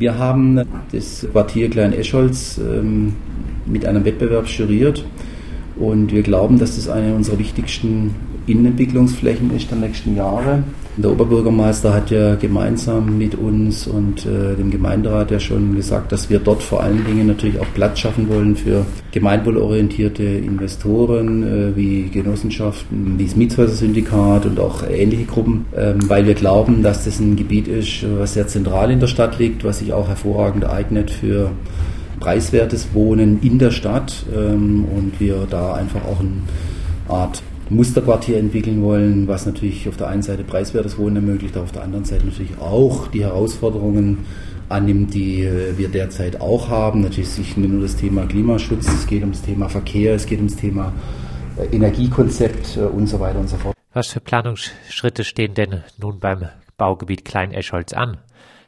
Wir haben das Quartier Klein-Escholz ähm, mit einem Wettbewerb juriert und wir glauben, dass das eine unserer wichtigsten Innenentwicklungsflächen ist der nächsten Jahre. Der Oberbürgermeister hat ja gemeinsam mit uns und äh, dem Gemeinderat ja schon gesagt, dass wir dort vor allen Dingen natürlich auch Platz schaffen wollen für gemeinwohlorientierte Investoren äh, wie Genossenschaften, wie das Mietshäuser-Syndikat und auch ähnliche Gruppen, äh, weil wir glauben, dass das ein Gebiet ist, was sehr zentral in der Stadt liegt, was sich auch hervorragend eignet für preiswertes Wohnen in der Stadt ähm, und wir da einfach auch eine Art Musterquartier entwickeln wollen, was natürlich auf der einen Seite preiswertes Wohnen ermöglicht, auf der anderen Seite natürlich auch die Herausforderungen annimmt, die äh, wir derzeit auch haben. Natürlich nicht nur das Thema Klimaschutz, es geht um das Thema Verkehr, es geht um das Thema äh, Energiekonzept äh, und so weiter und so fort. Was für Planungsschritte stehen denn nun beim Baugebiet Klein-Escholz an?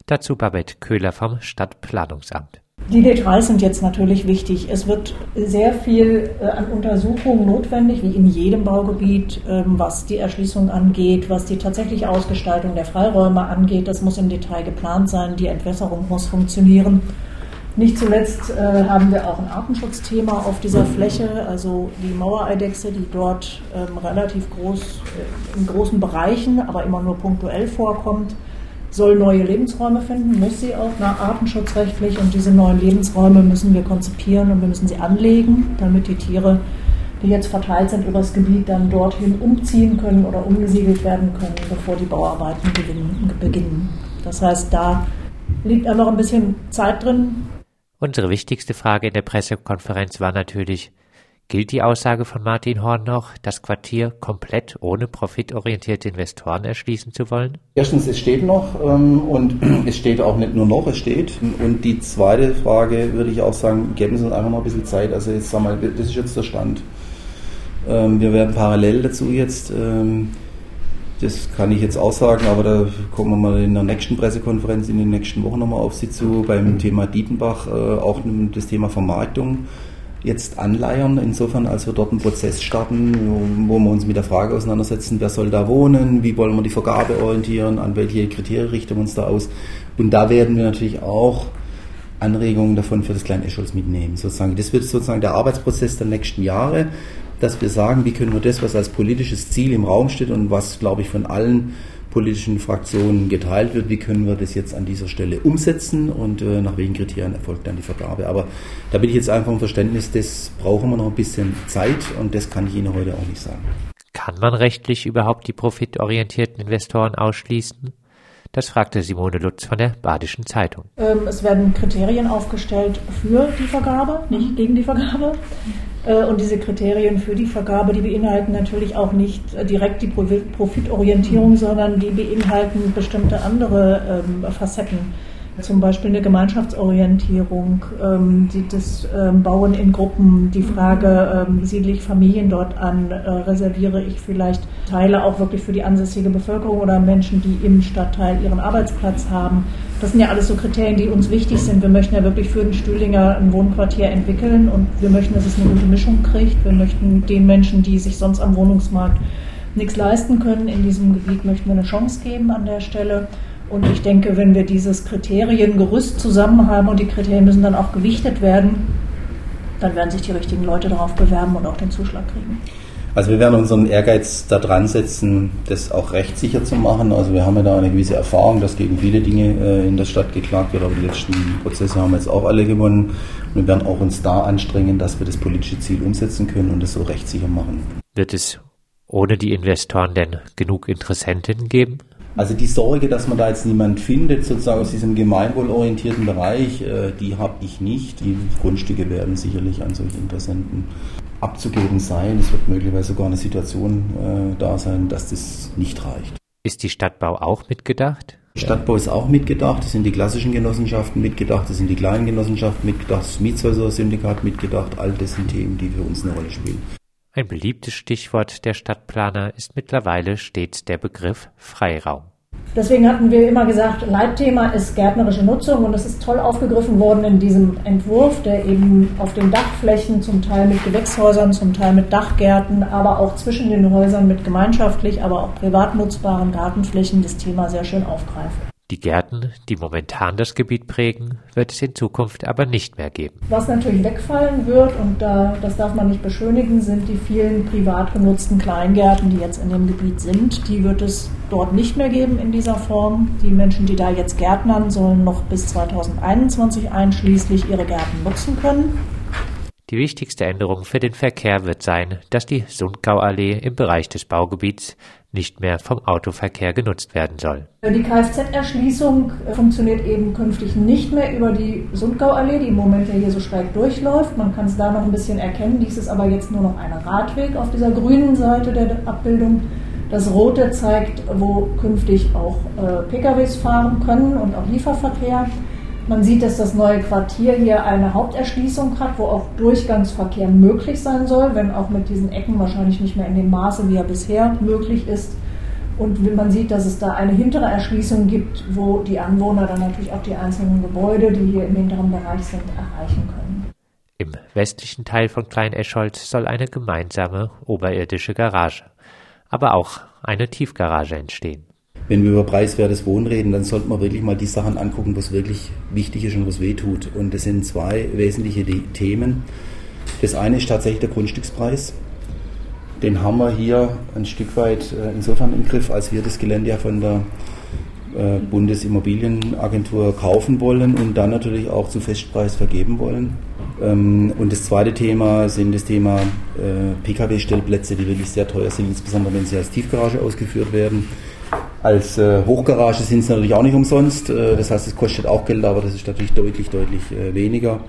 Dazu Babette Köhler vom Stadtplanungsamt. Die Details sind jetzt natürlich wichtig. Es wird sehr viel äh, an Untersuchungen notwendig, wie in jedem Baugebiet, ähm, was die Erschließung angeht, was die tatsächliche Ausgestaltung der Freiräume angeht. Das muss im Detail geplant sein. Die Entwässerung muss funktionieren. Nicht zuletzt äh, haben wir auch ein Artenschutzthema auf dieser Fläche, also die Mauereidechse, die dort ähm, relativ groß, äh, in großen Bereichen, aber immer nur punktuell vorkommt soll neue Lebensräume finden, muss sie auch nach artenschutzrechtlich und diese neuen Lebensräume müssen wir konzipieren und wir müssen sie anlegen, damit die Tiere, die jetzt verteilt sind über das Gebiet, dann dorthin umziehen können oder umgesiedelt werden können, bevor die Bauarbeiten beginnen. Das heißt, da liegt einfach ein bisschen Zeit drin. Unsere wichtigste Frage in der Pressekonferenz war natürlich, Gilt die Aussage von Martin Horn noch, das Quartier komplett ohne profitorientierte Investoren erschließen zu wollen? Erstens, es steht noch ähm, und es steht auch nicht nur noch, es steht. Und die zweite Frage würde ich auch sagen, geben Sie uns einfach noch ein bisschen Zeit. Also jetzt sag mal, das ist jetzt der Stand. Ähm, wir werden parallel dazu jetzt, ähm, das kann ich jetzt auch sagen, aber da kommen wir mal in der nächsten Pressekonferenz in den nächsten Wochen nochmal auf Sie zu, beim Thema Dietenbach, äh, auch das Thema Vermarktung jetzt anleiern, insofern als wir dort einen Prozess starten, wo, wir uns mit der Frage auseinandersetzen, wer soll da wohnen, wie wollen wir die Vergabe orientieren, an welche Kriterien richten wir uns da aus. Und da werden wir natürlich auch Anregungen davon für das Kleine Escholz mitnehmen. Sozusagen. Das wird sozusagen der Arbeitsprozess der nächsten Jahre, dass wir sagen, wie können wir das, was als politisches Ziel im Raum steht und was, glaube ich, von allen politischen Fraktionen geteilt wird, wie können wir das jetzt an dieser Stelle umsetzen und äh, nach welchen Kriterien erfolgt dann die Vergabe. Aber da bin ich jetzt einfach im Verständnis, das brauchen wir noch ein bisschen Zeit und das kann ich Ihnen heute auch nicht sagen. Kann man rechtlich überhaupt die profitorientierten Investoren ausschließen? Das fragte Simone Lutz von der Badischen Zeitung. Ähm, es werden Kriterien aufgestellt für die Vergabe, nicht gegen die Vergabe. Äh, und diese Kriterien für die Vergabe, die beinhalten natürlich auch nicht direkt die Profitorientierung, sondern die beinhalten bestimmte andere ähm, Facetten zum Beispiel eine Gemeinschaftsorientierung, ähm, das ähm, Bauen in Gruppen, die Frage, ähm, siedle ich Familien dort an, äh, reserviere ich vielleicht Teile auch wirklich für die ansässige Bevölkerung oder Menschen, die im Stadtteil ihren Arbeitsplatz haben. Das sind ja alles so Kriterien, die uns wichtig sind. Wir möchten ja wirklich für den Stühlinger ein Wohnquartier entwickeln und wir möchten, dass es eine gute Mischung kriegt. Wir möchten den Menschen, die sich sonst am Wohnungsmarkt nichts leisten können, in diesem Gebiet möchten wir eine Chance geben an der Stelle. Und ich denke, wenn wir dieses Kriteriengerüst zusammen haben und die Kriterien müssen dann auch gewichtet werden, dann werden sich die richtigen Leute darauf bewerben und auch den Zuschlag kriegen. Also wir werden unseren Ehrgeiz da dran setzen, das auch rechtssicher zu machen. Also wir haben ja da eine gewisse Erfahrung, dass gegen viele Dinge äh, in der Stadt geklagt wird, aber die letzten Prozesse haben wir jetzt auch alle gewonnen. Und wir werden auch uns da anstrengen, dass wir das politische Ziel umsetzen können und das so rechtssicher machen. Wird es ohne die Investoren denn genug Interessentinnen geben? Also die Sorge, dass man da jetzt niemand findet, sozusagen aus diesem gemeinwohlorientierten Bereich, äh, die habe ich nicht. Die Grundstücke werden sicherlich an solche Interessenten abzugeben sein. Es wird möglicherweise sogar eine Situation äh, da sein, dass das nicht reicht. Ist die Stadtbau auch mitgedacht? Stadtbau ist auch mitgedacht, es sind die klassischen Genossenschaften mitgedacht, es sind die kleinen Genossenschaften mitgedacht, das Mietshäuser-Syndikat mitgedacht, all das sind Themen, die für uns eine Rolle spielen. Ein beliebtes Stichwort der Stadtplaner ist mittlerweile stets der Begriff Freiraum. Deswegen hatten wir immer gesagt, Leitthema ist gärtnerische Nutzung und es ist toll aufgegriffen worden in diesem Entwurf, der eben auf den Dachflächen zum Teil mit Gewächshäusern, zum Teil mit Dachgärten, aber auch zwischen den Häusern mit gemeinschaftlich, aber auch privat nutzbaren Gartenflächen das Thema sehr schön aufgreift. Die Gärten, die momentan das Gebiet prägen, wird es in Zukunft aber nicht mehr geben. Was natürlich wegfallen wird, und da, das darf man nicht beschönigen, sind die vielen privat genutzten Kleingärten, die jetzt in dem Gebiet sind. Die wird es dort nicht mehr geben in dieser Form. Die Menschen, die da jetzt gärtnern, sollen noch bis 2021 einschließlich ihre Gärten nutzen können. Die wichtigste Änderung für den Verkehr wird sein, dass die Sundgauallee im Bereich des Baugebiets nicht mehr vom Autoverkehr genutzt werden soll. Die Kfz-Erschließung funktioniert eben künftig nicht mehr über die Sundgauallee, die im Moment ja hier so schräg durchläuft. Man kann es da noch ein bisschen erkennen. Dies ist aber jetzt nur noch ein Radweg auf dieser grünen Seite der Abbildung. Das rote zeigt, wo künftig auch äh, PKWs fahren können und auch Lieferverkehr. Man sieht, dass das neue Quartier hier eine Haupterschließung hat, wo auch Durchgangsverkehr möglich sein soll, wenn auch mit diesen Ecken wahrscheinlich nicht mehr in dem Maße, wie er bisher möglich ist. Und man sieht, dass es da eine hintere Erschließung gibt, wo die Anwohner dann natürlich auch die einzelnen Gebäude, die hier im hinteren Bereich sind, erreichen können. Im westlichen Teil von Klein-Escholz soll eine gemeinsame oberirdische Garage, aber auch eine Tiefgarage entstehen wenn wir über preiswertes Wohnen reden, dann sollte man wirklich mal die Sachen angucken, was wirklich wichtig ist und was wehtut. Und das sind zwei wesentliche Themen. Das eine ist tatsächlich der Grundstückspreis. Den haben wir hier ein Stück weit äh, insofern im Griff, als wir das Gelände ja von der äh, Bundesimmobilienagentur kaufen wollen und dann natürlich auch zu Festpreis vergeben wollen. Ähm, und das zweite Thema sind das Thema äh, Pkw-Stellplätze, die wirklich sehr teuer sind, insbesondere wenn sie als Tiefgarage ausgeführt werden. Als äh, Hochgarage sind sie natürlich auch nicht umsonst. Äh, das heißt, es kostet auch Geld, aber das ist natürlich deutlich, deutlich äh, weniger.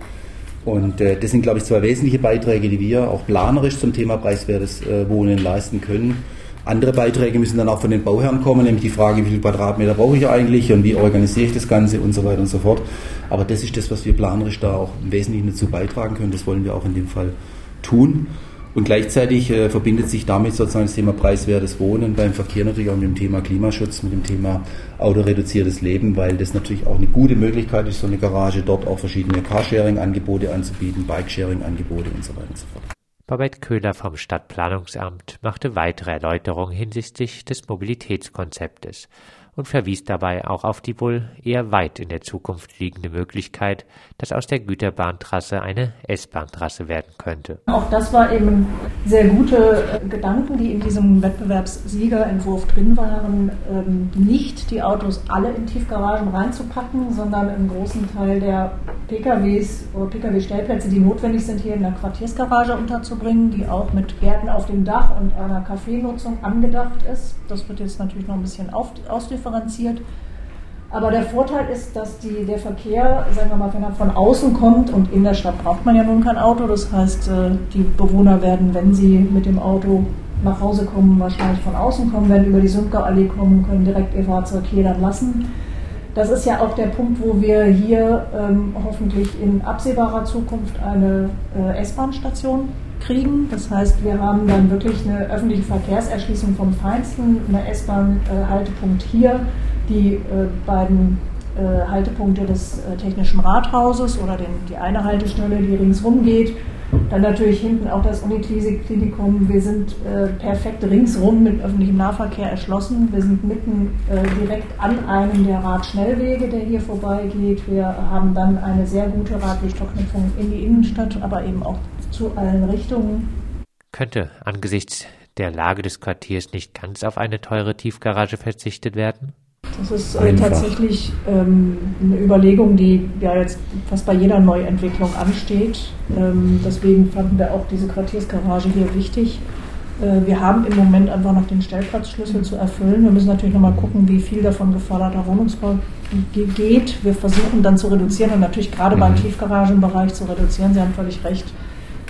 Und äh, das sind, glaube ich, zwei wesentliche Beiträge, die wir auch planerisch zum Thema preiswertes äh, Wohnen leisten können. Andere Beiträge müssen dann auch von den Bauherren kommen, nämlich die Frage, wie viel Quadratmeter brauche ich eigentlich und wie organisiere ich das Ganze und so weiter und so fort. Aber das ist das, was wir planerisch da auch im Wesentlichen dazu beitragen können. Das wollen wir auch in dem Fall tun. Und gleichzeitig äh, verbindet sich damit sozusagen das Thema preiswertes Wohnen beim Verkehr natürlich auch mit dem Thema Klimaschutz, mit dem Thema autoreduziertes Leben, weil das natürlich auch eine gute Möglichkeit ist, so eine Garage dort auch verschiedene Carsharing-Angebote anzubieten, Bikesharing-Angebote und so weiter und so fort. Babette Köhler vom Stadtplanungsamt machte weitere Erläuterungen hinsichtlich des Mobilitätskonzeptes und verwies dabei auch auf die wohl eher weit in der Zukunft liegende Möglichkeit, dass aus der Güterbahntrasse eine S-Bahn-Trasse werden könnte. Auch das war eben sehr gute äh, Gedanken, die in diesem Wettbewerbssiegerentwurf drin waren, ähm, nicht die Autos alle in Tiefgaragen reinzupacken, sondern einen großen Teil der PKWs oder Pkw-Stellplätze, die notwendig sind, hier in der Quartiersgarage unterzubringen, die auch mit Gärten auf dem Dach und einer Kaffeenutzung angedacht ist. Das wird jetzt natürlich noch ein bisschen auf, ausdifferenziert. Aber der Vorteil ist, dass die, der Verkehr, sagen wir mal, wenn er von außen kommt und in der Stadt braucht man ja nun kein Auto, das heißt, äh, die Bewohner werden, wenn sie mit dem Auto nach Hause kommen, wahrscheinlich von außen kommen, werden über die Sundgau-Allee kommen, können direkt ihr Fahrzeug hier dann lassen. Das ist ja auch der Punkt, wo wir hier ähm, hoffentlich in absehbarer Zukunft eine äh, S-Bahn-Station kriegen. Das heißt, wir haben dann wirklich eine öffentliche Verkehrserschließung vom Feinsten, eine S-Bahn-Haltepunkt hier, die äh, beiden äh, Haltepunkte des äh, Technischen Rathauses oder den, die eine Haltestelle, die ringsrum geht. Dann natürlich hinten auch das Uniklinikum. Wir sind äh, perfekt ringsrum mit öffentlichem Nahverkehr erschlossen. Wir sind mitten äh, direkt an einem der Radschnellwege, der hier vorbeigeht. Wir haben dann eine sehr gute Radwegverknüpfung in die Innenstadt, aber eben auch zu allen Richtungen. Könnte angesichts der Lage des Quartiers nicht ganz auf eine teure Tiefgarage verzichtet werden? Das ist äh, tatsächlich ähm, eine Überlegung, die ja jetzt fast bei jeder Neuentwicklung ansteht. Ähm, deswegen fanden wir auch diese Quartiersgarage hier wichtig. Äh, wir haben im Moment einfach noch den Stellplatzschlüssel zu erfüllen. Wir müssen natürlich nochmal gucken, wie viel davon geförderter Wohnungsbau geht. Wir versuchen dann zu reduzieren und natürlich gerade mhm. beim Tiefgaragenbereich zu reduzieren. Sie haben völlig recht.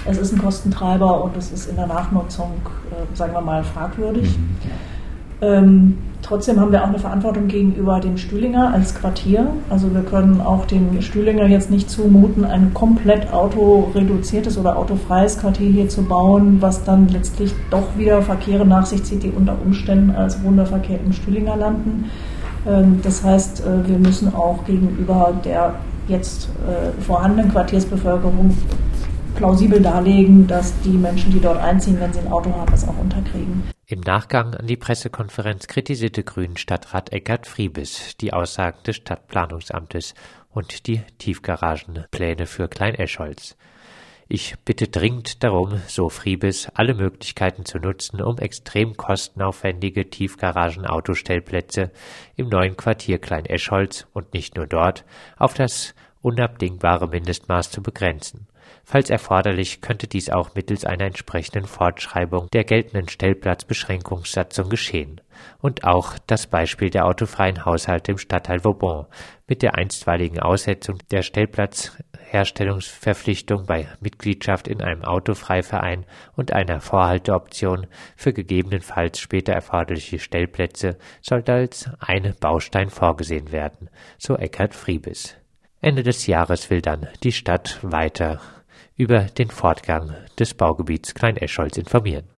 Es ist ein Kostentreiber und es ist in der Nachnutzung, äh, sagen wir mal, fragwürdig. Mhm. Ähm, trotzdem haben wir auch eine Verantwortung gegenüber dem Stühlinger als Quartier. Also wir können auch dem Stühlinger jetzt nicht zumuten, ein komplett autoreduziertes oder autofreies Quartier hier zu bauen, was dann letztlich doch wieder Verkehre nach sich zieht, die unter Umständen als Wunderverkehr im Stühlinger landen. Ähm, das heißt, äh, wir müssen auch gegenüber der jetzt äh, vorhandenen Quartiersbevölkerung plausibel darlegen, dass die Menschen, die dort einziehen, wenn sie ein Auto haben, es auch unterkriegen. Im Nachgang an die Pressekonferenz kritisierte Grünen Stadtrat Eckart Friebes die Aussagen des Stadtplanungsamtes und die Tiefgaragenpläne für Klein-Escholz. Ich bitte dringend darum, so Friebes, alle Möglichkeiten zu nutzen, um extrem kostenaufwendige Tiefgaragen-Autostellplätze im neuen Quartier Klein-Escholz und nicht nur dort auf das unabdingbare Mindestmaß zu begrenzen. Falls erforderlich, könnte dies auch mittels einer entsprechenden Fortschreibung der geltenden Stellplatzbeschränkungssatzung geschehen. Und auch das Beispiel der autofreien Haushalte im Stadtteil Vauban mit der einstweiligen Aussetzung der Stellplatzherstellungsverpflichtung bei Mitgliedschaft in einem Autofreiverein und einer Vorhalteoption für gegebenenfalls später erforderliche Stellplätze sollte als ein Baustein vorgesehen werden, so Eckhard Friebes. Ende des Jahres will dann die Stadt weiter über den Fortgang des Baugebiets Klein-Escholz informieren